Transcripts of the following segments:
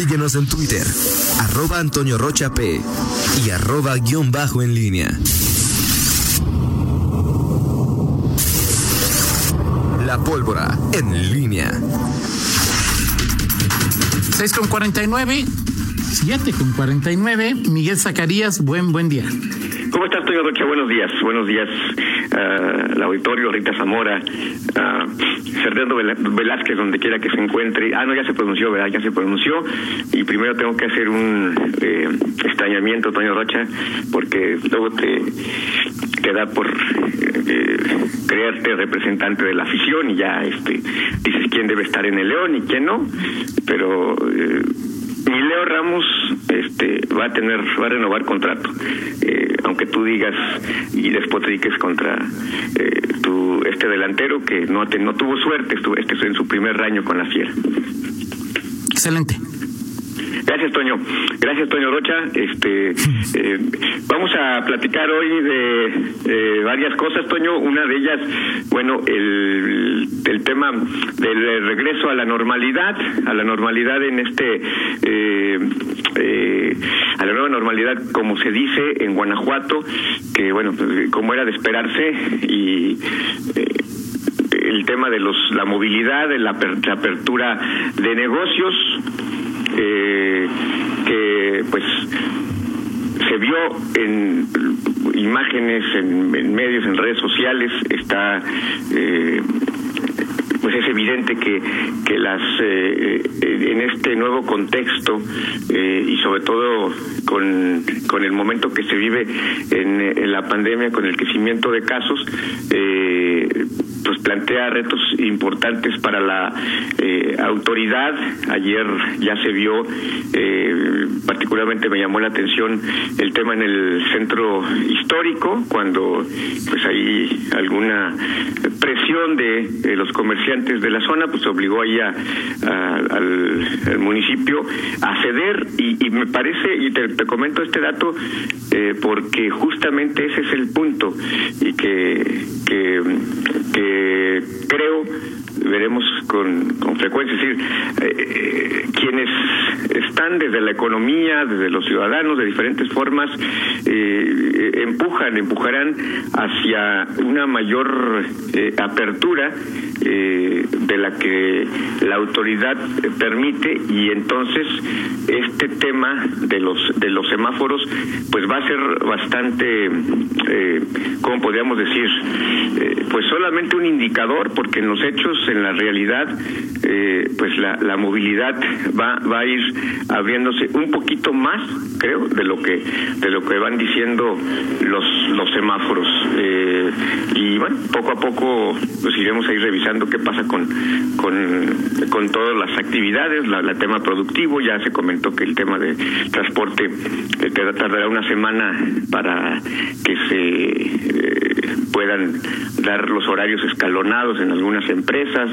Síguenos en Twitter, arroba Antonio Rocha P y arroba guion bajo en línea. La pólvora en línea. 6 con 49, 7 con 49. Miguel Zacarías, buen, buen día. ¿Cómo estás, Toño Rocha? Buenos días. Buenos días, uh, el auditorio, Rita Zamora, uh, Velázquez, donde quiera que se encuentre. Ah, no, ya se pronunció, ¿verdad? Ya se pronunció. Y primero tengo que hacer un eh, extrañamiento, Toño Rocha, porque luego te, te da por eh, creerte representante de la afición y ya este dices quién debe estar en el León y quién no. Pero... Eh, y Leo Ramos este va a tener va a renovar contrato. Eh, aunque tú digas y despotriques contra eh, tu este delantero que no no tuvo suerte estuvo este en su primer año con la fiera. Excelente Gracias, Toño. Gracias, Toño Rocha. Este, eh, vamos a platicar hoy de eh, varias cosas, Toño. Una de ellas, bueno, el, el tema del regreso a la normalidad, a la normalidad en este, eh, eh, a la nueva normalidad, como se dice en Guanajuato, que, bueno, como era de esperarse y el tema de los la movilidad, de la, la apertura de negocios, eh, que pues se vio en imágenes, en, medios, en redes sociales, está eh, pues es evidente que, que las eh, en este nuevo contexto eh, y sobre todo con, con el momento que se vive en, en la pandemia, con el crecimiento de casos, eh, pues plantea retos importantes para la eh, autoridad. Ayer ya se vio, eh, particularmente me llamó la atención el tema en el centro histórico, cuando pues hay alguna presión de, de los comerciantes de la zona, pues obligó ahí al, municipio a ceder y, me parece, y te, te, comento este dato, eh, porque justamente ese es el punto y que, que, que creo veremos con, con frecuencia, es decir, eh, quienes están desde la economía, desde los ciudadanos, de diferentes formas, eh, empujan, empujarán hacia una mayor eh, apertura de la que la autoridad permite y entonces este tema de los de los semáforos pues va a ser bastante cómo podríamos decir pues solamente un indicador porque en los hechos en la realidad eh, pues la, la movilidad va va a ir abriéndose un poquito más creo de lo que de lo que van diciendo los los semáforos. Eh, y bueno poco a poco pues iremos a ir revisando qué pasa con con, con todas las actividades la, tema productivo. Ya se comentó que el tema de transporte eh, tardará una semana para que se eh, puedan dar los horarios escalonados en algunas empresas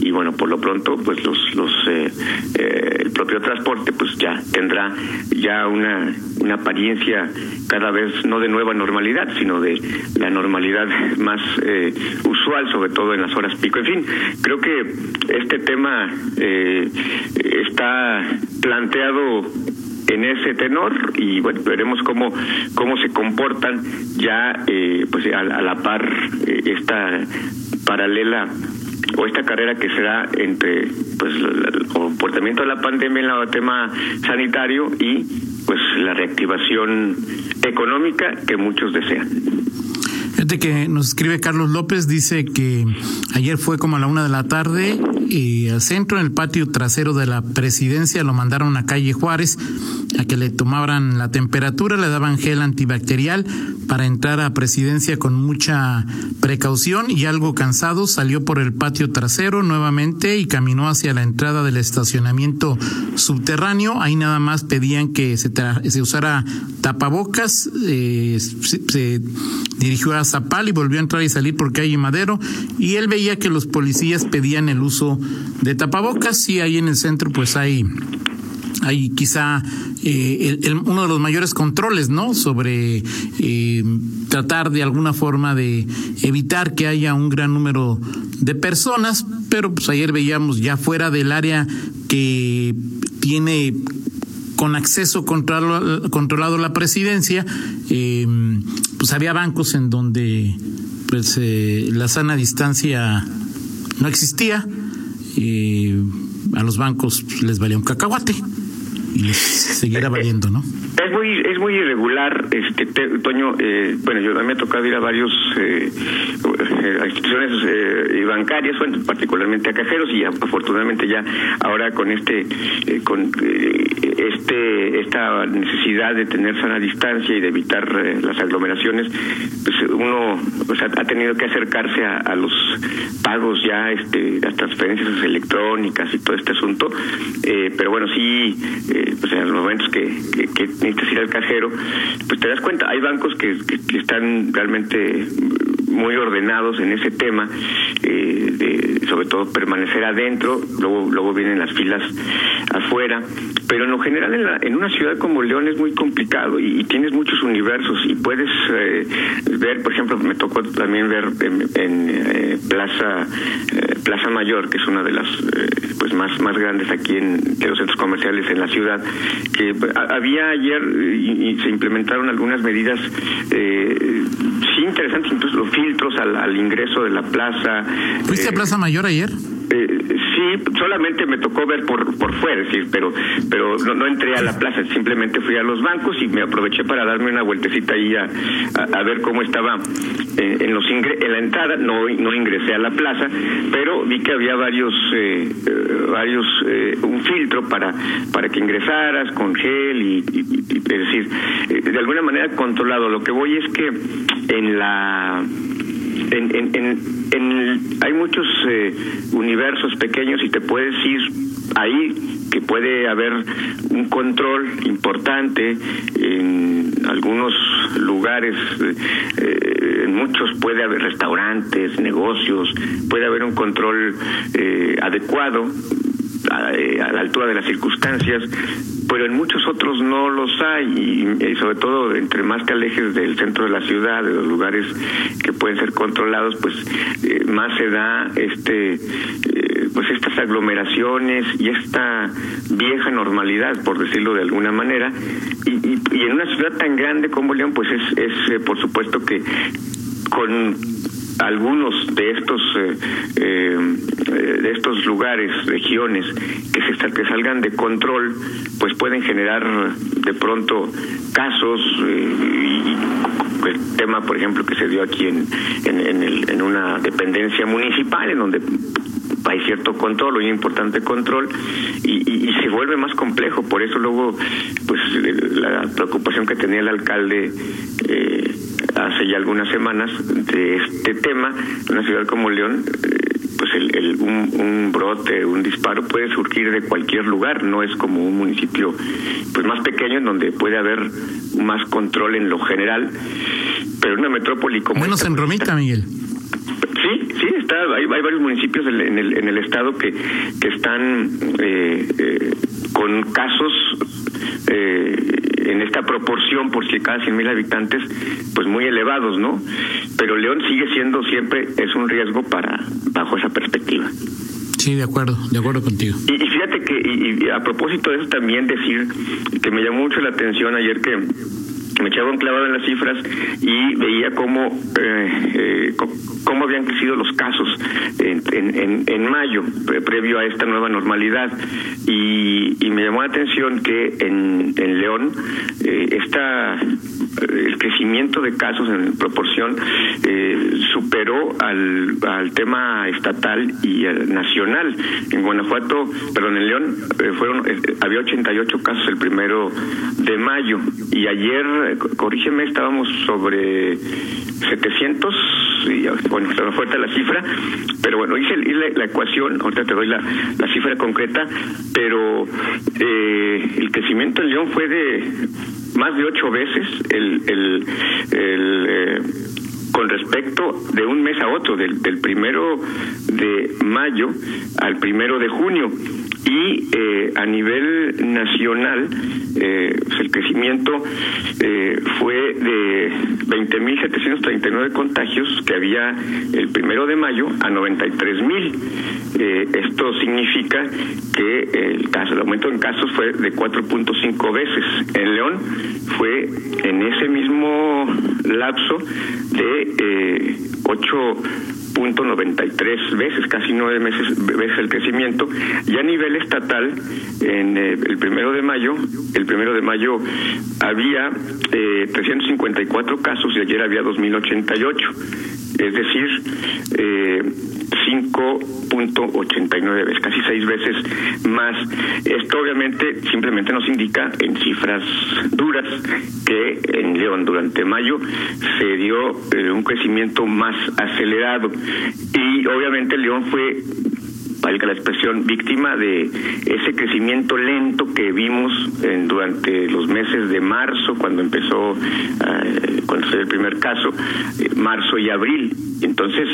y bueno por lo pronto pues los los eh, eh, el propio transporte pues ya tendrá ya una una apariencia cada vez no de nueva normalidad sino de la normalidad más eh, usual sobre todo en las horas pico. En fin creo que este tema eh, está planteado en ese tenor y bueno veremos cómo cómo se comportan ya eh, pues a, a, la par eh, esta paralela o esta carrera que se da entre pues el comportamiento de la pandemia en el tema sanitario y pues la reactivación económica que muchos desean. Que nos escribe Carlos López, dice que ayer fue como a la una de la tarde y al centro, en el patio trasero de la presidencia, lo mandaron a calle Juárez a que le tomaran la temperatura, le daban gel antibacterial para entrar a presidencia con mucha precaución y algo cansado salió por el patio trasero nuevamente y caminó hacia la entrada del estacionamiento subterráneo. Ahí nada más pedían que se, se usara tapabocas, eh, se, se dirigió a Zapal y volvió a entrar y salir por calle Madero y él veía que los policías pedían el uso de tapabocas y ahí en el centro pues hay hay quizá eh, el, uno de los mayores controles, ¿no? Sobre eh, tratar de alguna forma de evitar que haya un gran número de personas, pero pues ayer veíamos ya fuera del área que tiene con acceso controlado, controlado la presidencia, eh, pues había bancos en donde pues eh, la sana distancia no existía, y a los bancos les valía un cacahuate y les seguirá valiendo, ¿no? Es muy es muy irregular, este Toño. Eh, bueno, yo me ha tocado ir a varios eh, eh instituciones eh, bancarias, bueno, particularmente a cajeros y afortunadamente ya ahora con este con este esta necesidad de tener sana distancia y de evitar las aglomeraciones, pues uno pues, ha, tenido que acercarse a, los pagos ya, este, las transferencias electrónicas y todo este asunto. pero bueno, sí, pues en los momentos que, que necesitas ir al cajero, pues te das cuenta, hay bancos que, que, están realmente muy ordenados en ese tema, eh, de, sobre todo permanecer adentro, luego luego vienen las filas afuera, pero en lo general en, la, en una ciudad como León es muy complicado y, tienes muchos universos y puedes eh, ver, por ejemplo, me tocó también ver en, eh, Plaza Plaza Mayor, que es una de las pues más más grandes aquí en de los centros comerciales en la ciudad, que había ayer y, se implementaron algunas medidas sí interesantes, incluso los filtros al, al ingreso de la plaza. ¿Fuiste a eh, Plaza Mayor ayer? Eh, sí, solamente me tocó ver por por fuera, decir, pero pero no, entré a la plaza, simplemente fui a los bancos y me aproveché para darme una vueltecita ahí a, a, ver cómo estaba en, los en la entrada, no no ingresé a la plaza, pero vi que había varios eh, eh, varios un filtro para para que ingresaras con gel y, es decir, de alguna manera controlado. Lo que voy es que en la en, en, en, hay muchos eh, universos pequeños y te puedes ir ahí que puede haber un control importante en algunos lugares eh, en muchos puede haber restaurantes negocios puede haber un control eh, adecuado a, la altura de las circunstancias pero en muchos otros no los hay y, sobre todo entre más alejes del centro de la ciudad, de los lugares que pueden ser controlados, pues eh, más se da este eh, pues estas aglomeraciones y esta vieja normalidad, por decirlo de alguna manera, y, y, en una ciudad tan grande como León, pues es, es eh, por supuesto que con algunos de estos eh, eh, de estos lugares regiones que se que salgan de control pues pueden generar de pronto casos eh, y, el tema por ejemplo que se dio aquí en en, el, en una dependencia municipal en donde hay cierto control, hay importante control y, se vuelve más complejo. Por eso luego, pues la preocupación que tenía el alcalde ya algunas semanas de este tema, en una ciudad como León, eh, pues el, un, un, brote, un disparo puede surgir de cualquier lugar, no es como un municipio pues más pequeño en donde puede haber más control en lo general, pero una metrópoli como menos en pues, Romita, Miguel. Sí, sí, está, hay, hay varios municipios en el, en el estado que, que están eh, eh, con casos eh, en esta proporción por si cada 100 mil habitantes, pues muy elevados, ¿no? Pero León sigue siendo siempre, es un riesgo para, bajo esa perspectiva. Sí, de acuerdo, de acuerdo contigo. Y, fíjate que, y, a propósito de eso también decir que me llamó mucho la atención ayer que me echaba un clavado en las cifras y veía cómo eh, eh, cómo habían crecido los casos en, en, en mayo previo a esta nueva normalidad. Y, y, me llamó la atención que en, en León eh, esta el crecimiento de casos en proporción eh, superó al, al tema estatal y nacional. En Guanajuato, perdón, en León eh, fueron eh, había 88 casos el primero de mayo y ayer, corrígeme, estábamos sobre 700 y bueno, está fuerte la cifra, pero bueno, hice, la, ecuación, ahorita te doy la, la cifra concreta, pero el crecimiento en León fue de más de ocho veces el, el, el eh, con respecto de un mes a otro, del, del primero de mayo al primero de junio. y eh, a nivel nacional eh, el crecimiento eh, fue de 20.739 contagios que había el primero de mayo a 93.000. Eh, esto significa que el caso, el aumento en casos fue de 4.5 veces. En León fue en ese mismo lapso de eh, 8.93 veces, casi nueve meses, veces el crecimiento. Y a nivel estatal, en eh, el primero de mayo, el primero de mayo había eh, 354 casos y ayer había 2.088. Es decir, eh, 5.89 veces, casi seis veces más. Esto obviamente simplemente nos indica en cifras duras que en León durante mayo se dio eh, un crecimiento más acelerado y obviamente León fue valga la expresión, víctima de ese crecimiento lento que vimos en, durante los meses de marzo, cuando empezó, eh, cuando fue el primer caso, eh, marzo y abril. Entonces,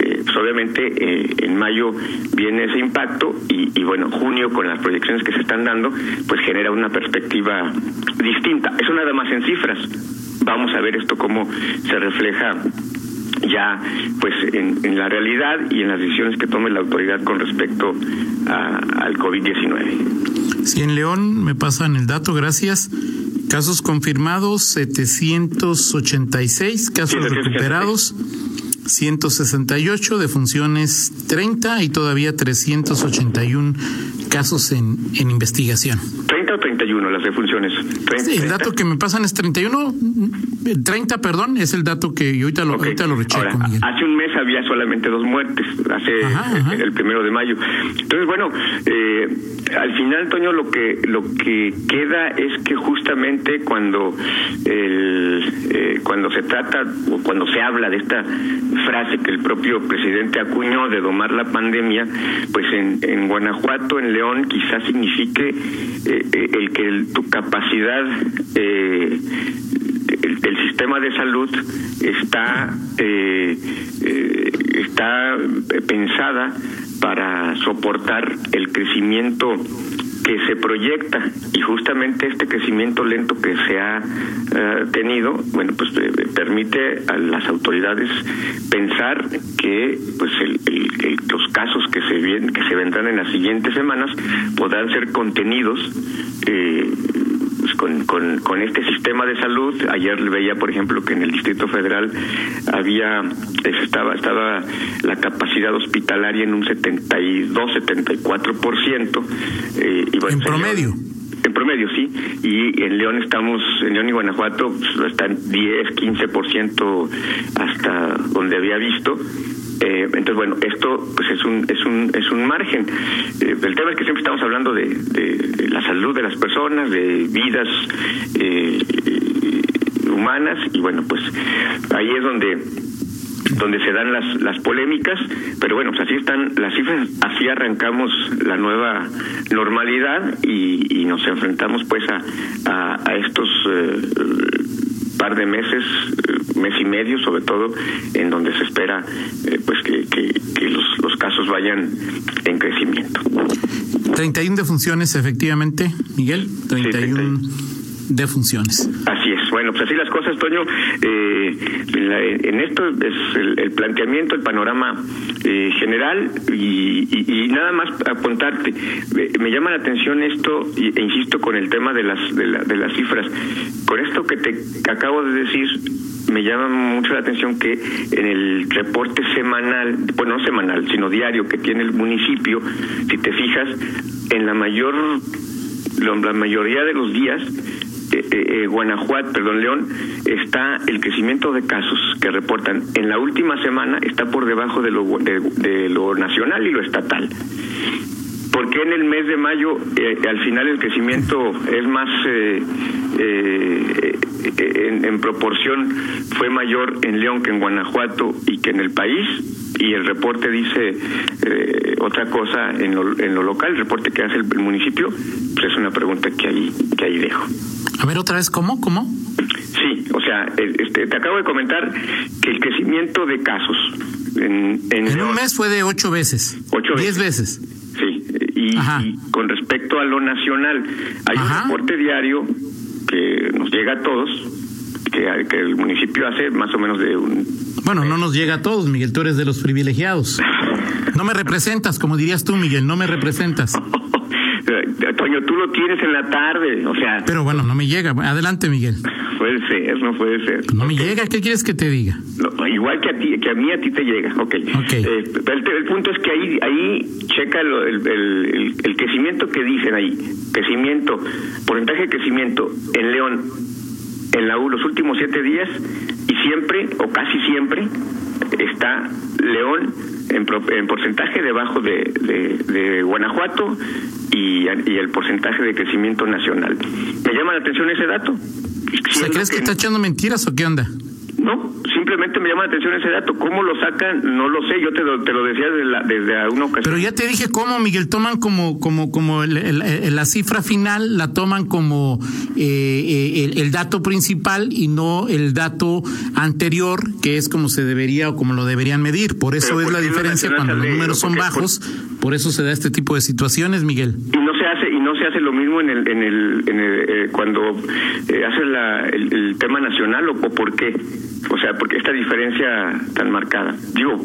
eh, pues obviamente eh, en mayo viene ese impacto y, y, bueno, junio con las proyecciones que se están dando, pues genera una perspectiva distinta. Eso nada más en cifras. Vamos a ver esto cómo se refleja ya pues en, en, la realidad y en las decisiones que tome la autoridad con respecto a, al COVID-19. Sí, en León me pasan el dato, gracias. Casos confirmados 786, casos sí, recuperados 168, defunciones 30 y todavía 381 casos en, en investigación. 30 o 31 las defunciones. 30, sí, el dato que me pasan es 31, 30, perdón, es el dato que yo ahorita lo, okay. ahorita lo recheco, Ahora. Hace un mes había solamente dos muertes, hace ajá, ajá. el primero de mayo. Entonces, bueno, eh, al final, Toño, lo que lo que queda es que justamente cuando el, eh, cuando se trata o cuando se habla de esta frase que el propio presidente acuñó de domar la pandemia, pues en, en Guanajuato, en León, quizás signifique eh, el que tu capacidad eh, el, el, sistema de salud está eh, eh, está pensada para soportar el crecimiento que se proyecta y justamente este crecimiento lento que se ha uh, tenido bueno pues eh, permite a las autoridades pensar que pues el, el, los casos que se vienen que se vendrán en las siguientes semanas podrán ser contenidos eh, pues con, con, con, este sistema de salud. Ayer veía, por ejemplo, que en el Distrito Federal había estaba estaba la capacidad hospitalaria en un 72, 74 por ciento. Eh, y bueno, en promedio. En promedio, sí. Y en León estamos, en León y Guanajuato, pues, están 10, 15 por ciento hasta donde había visto. Eh, entonces, bueno, esto pues es un es un es un margen. Eh, el tema es que siempre estamos hablando de, la salud de las personas, de vidas eh, humanas y bueno, pues ahí es donde donde se dan las, las polémicas, pero bueno, pues así están las cifras, así arrancamos la nueva normalidad y, y nos enfrentamos pues a, a, a estos eh, par de meses, mes y medio sobre todo, en donde se espera eh, pues que, que, que los, los, casos vayan en crecimiento. 31 defunciones efectivamente, Miguel, 31. Sí, 31 de funciones. Así es. Bueno, pues así las cosas, Toño. Eh, en, la, en, esto es el, el, planteamiento, el panorama eh, general y, y, y, nada más apuntarte. Me llama la atención esto e insisto con el tema de las de, la, de las cifras. Con esto que te acabo de decir, me llama mucho la atención que en el reporte semanal, bueno, no semanal, sino diario que tiene el municipio, si te fijas, en la mayor, la mayoría de los días eh, eh, Guanajuato, perdón, León, está el crecimiento de casos que reportan en la última semana está por debajo de lo, de lo nacional y lo estatal. ¿Por qué en el mes de mayo eh, al final el crecimiento es más eh, eh, en, en, proporción fue mayor en León que en Guanajuato y que en el país? Y el reporte dice otra cosa en lo, en lo, local, el reporte que hace el, el municipio, pues es una pregunta que ahí, que ahí dejo. A ver otra vez, ¿cómo? ¿Cómo? Sí, o sea, este, te acabo de comentar que el crecimiento de casos en, en, en un mes fue de ocho veces. Ocho diez veces. Y, Y, con respecto a lo nacional, hay un reporte diario que nos llega a todos, que, que el municipio hace más o menos de un... Bueno, no nos llega a todos, Miguel, tú eres de los privilegiados. No me representas, como dirías tú, Miguel, no me representas. Toño, tú lo tienes en la tarde, o sea. Pero bueno, no me llega. Adelante, Miguel. Puede ser, no puede ser. No me llega, ¿qué quieres que te diga? igual que a ti, que a mí a ti te llega, ok. okay. Eh, el, punto es que ahí, ahí checa el, el, el, crecimiento que dicen ahí, crecimiento, porcentaje de crecimiento en León, en la U los últimos siete días y siempre o casi siempre está León en, en porcentaje debajo de, de, Guanajuato y, y, el porcentaje de crecimiento nacional. Me llama la atención ese dato. ¿Crees que, está echando mentiras o qué onda? No, simplemente me llama la atención ese dato. ¿Cómo lo sacan? No lo sé. Yo te lo, te lo decía desde, la, desde una ocasión. Pero ya te dije cómo, Miguel. Toman como como como la cifra final, la toman como eh, el, dato principal y no el dato anterior, que es como se debería o como lo deberían medir. Por eso es la diferencia cuando los números son bajos. Por eso se da este tipo de situaciones, Miguel. Y no se hace y no se hace lo mismo en el en el, en el eh, cuando eh, hace la, el, tema nacional o por qué. O sea, porque esta diferencia tan marcada. Digo,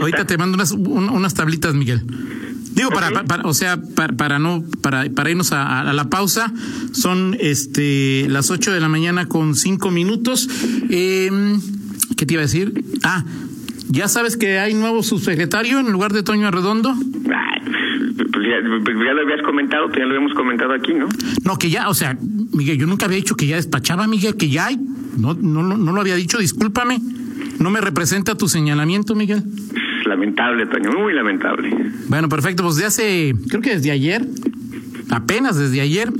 Ahorita te mando unas, unas tablitas, Miguel. Digo, para, o sea, para, no, para, para irnos a, la pausa, son este las 8 de la mañana con 5 minutos. Eh, ¿Qué te iba a decir? Ah, ¿ya sabes que hay nuevo subsecretario en lugar de Toño Arredondo? Pues pues ya, lo habías comentado, ya lo habíamos comentado aquí, ¿no? No, que ya, o sea, Miguel, yo nunca había dicho que ya despachaba, Miguel, que ya hay. No, no, no, lo había dicho, discúlpame. ¿No me representa tu señalamiento, Miguel? Lamentable, Toño, muy lamentable. Bueno, perfecto, pues de hace, creo que desde ayer, apenas desde ayer,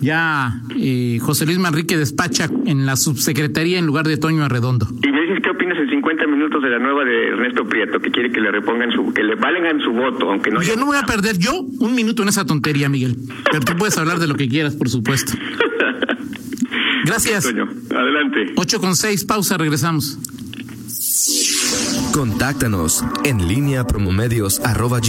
ya eh, José Luis Manrique despacha en la subsecretaría en lugar de Toño Arredondo. ¿Y me dices qué opinas en 50 minutos de la nueva de Ernesto Prieto, que quiere que le repongan su, que le valgan su voto, aunque no... Yo no voy a perder yo un minuto en esa tontería, Miguel. Pero tú puedes hablar de lo que quieras, por supuesto. Gracias. Adelante. 8 con 6, pausa, regresamos. Contáctanos en línea promomedios arroba.